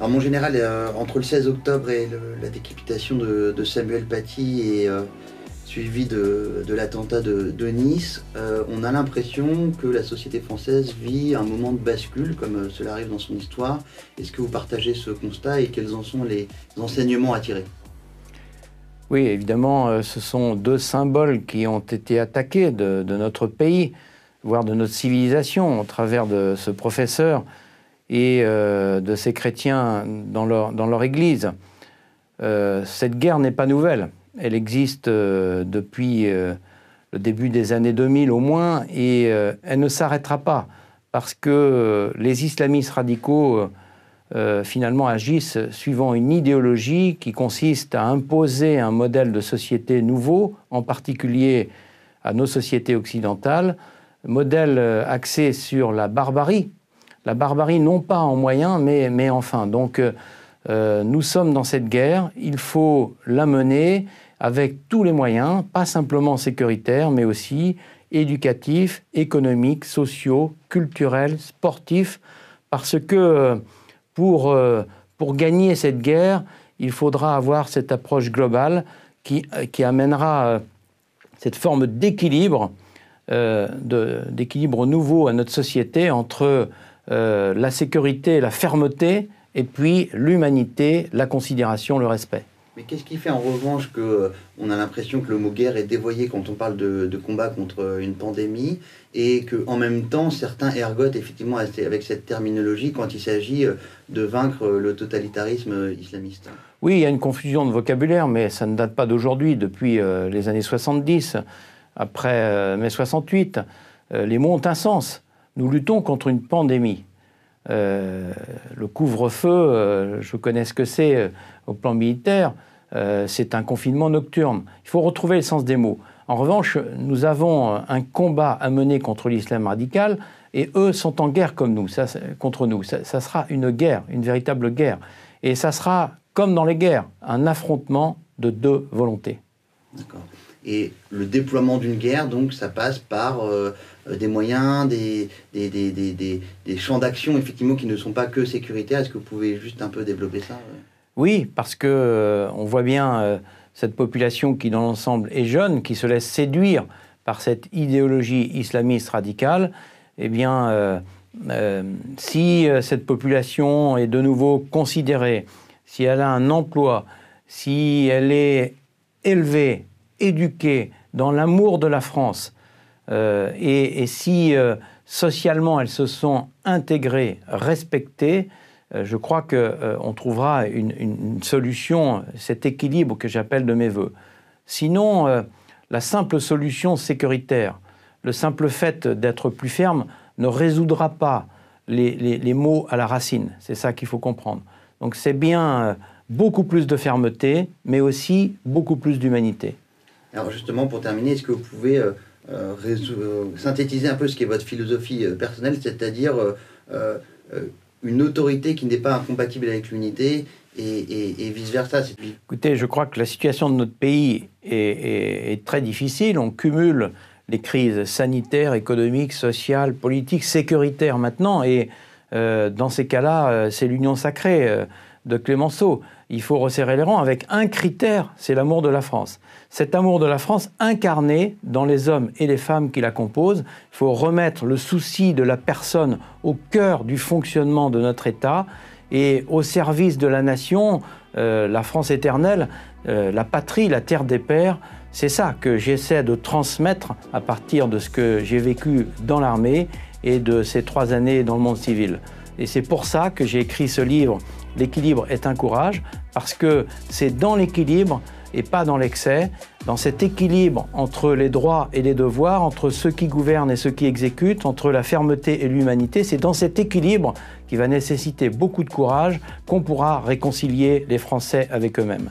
Alors mon général, euh, entre le 16 octobre et la décapitation de, Samuel Paty et euh, suivi de, l'attentat de, Nice, euh, on a l'impression que la société française vit un moment de bascule, comme cela arrive dans son histoire. Est-ce que vous partagez ce constat et quels en sont les enseignements à tirer? Oui, évidemment, ce sont deux symboles qui ont été attaqués de notre pays, voire de notre civilisation, au travers de ce professeur et euh, de ces chrétiens dans leur, Église. Euh, cette guerre n'est pas nouvelle. Elle existe euh, depuis le début des années 2000 au moins, et elle ne s'arrêtera pas, parce que les islamistes radicaux, finalement, agissent suivant une idéologie qui consiste à imposer un modèle de société nouveau, en particulier à nos sociétés occidentales, modèle axé sur la barbarie, la barbarie non pas en moyen, mais, mais en fin. Donc euh, euh, nous sommes dans cette guerre, il faut la mener avec tous les moyens, pas simplement sécuritaires, mais aussi éducatifs, économiques, sociaux, culturels, sportifs, parce que euh, pour, pour gagner cette guerre, il faudra avoir cette approche globale qui, qui amènera cette forme d'équilibre, d'équilibre nouveau à notre société entre euh, la sécurité, la fermeté, et puis l'humanité, la considération, le respect. Mais qu'est-ce qui fait en revanche qu'on euh, a l'impression que le mot guerre est dévoyé quand on parle de, combat contre une pandémie et qu'en même temps certains ergotent effectivement avec cette terminologie quand il s'agit euh, de vaincre le totalitarisme islamiste? Oui, il y a une confusion de vocabulaire, mais ça ne date pas d'aujourd'hui, depuis les années 70, après mai 68. les mots ont un sens. Nous luttons contre une pandémie. Euh, le couvre-feu, euh, je connais ce que c'est euh, au plan militaire, c'est un confinement nocturne. Il faut retrouver le sens des mots. En revanche, nous avons un combat à mener contre l'islam radical et eux sont en guerre comme nous, contre nous. Ça, ça, sera une guerre, une véritable guerre. Et ça sera, comme dans les guerres, un affrontement de deux volontés. D'accord. Et le déploiement d'une guerre, donc, ça passe par euh, des moyens, des, des, des, des, champs d'action, effectivement, qui ne sont pas que sécuritaires. Est-ce que vous pouvez juste un peu développer ça Oui, parce que euh, on voit bien euh, cette population qui, dans l'ensemble, est jeune, qui se laisse séduire par cette idéologie islamiste radicale. Eh bien, si cette population est de nouveau considérée, si elle a un emploi, si elle est élevée éduquées dans l'amour de la France, euh, et, si euh, socialement elles se sont intégrées, respectées, euh, je crois qu'on trouvera une, solution, cet équilibre que j'appelle de mes voeux. Sinon, la simple solution sécuritaire, le simple fait d'être plus ferme ne résoudra pas les, les maux à la racine. C'est ça qu'il faut comprendre. Donc c'est bien beaucoup plus de fermeté, mais aussi beaucoup plus d'humanité. Alors justement, pour terminer, est-ce que vous pouvez euh, euh, euh, synthétiser un peu ce qui est votre philosophie personnelle, c'est-à-dire une autorité qui n'est pas incompatible avec l'unité et, vice-versa Écoutez, je crois que la situation de notre pays est, très difficile. On cumule les crises sanitaires, économiques, sociales, politiques, sécuritaires maintenant. Et dans ces cas-là, c'est l'union sacrée de Clémenceau. Il faut resserrer les rangs avec un critère, c'est l'amour de la France. Cet amour de la France incarné dans les hommes et les femmes qui la composent. Il faut remettre le souci de la personne au cœur du fonctionnement de notre État et au service de la nation, euh, la France éternelle, euh, la patrie, la terre des pères. C'est ça que j'essaie de transmettre à partir de ce que j'ai vécu dans l'armée et de ces trois années dans le monde civil. Et c'est pour ça que j'ai écrit ce livre, L'équilibre est un courage, parce que c'est dans l'équilibre et pas dans l'excès, dans cet équilibre entre les droits et les devoirs, entre ceux qui gouvernent et ceux qui exécutent, entre la fermeté et l'humanité, c'est dans cet équilibre qui va nécessiter beaucoup de courage qu'on pourra réconcilier les Français avec eux-mêmes.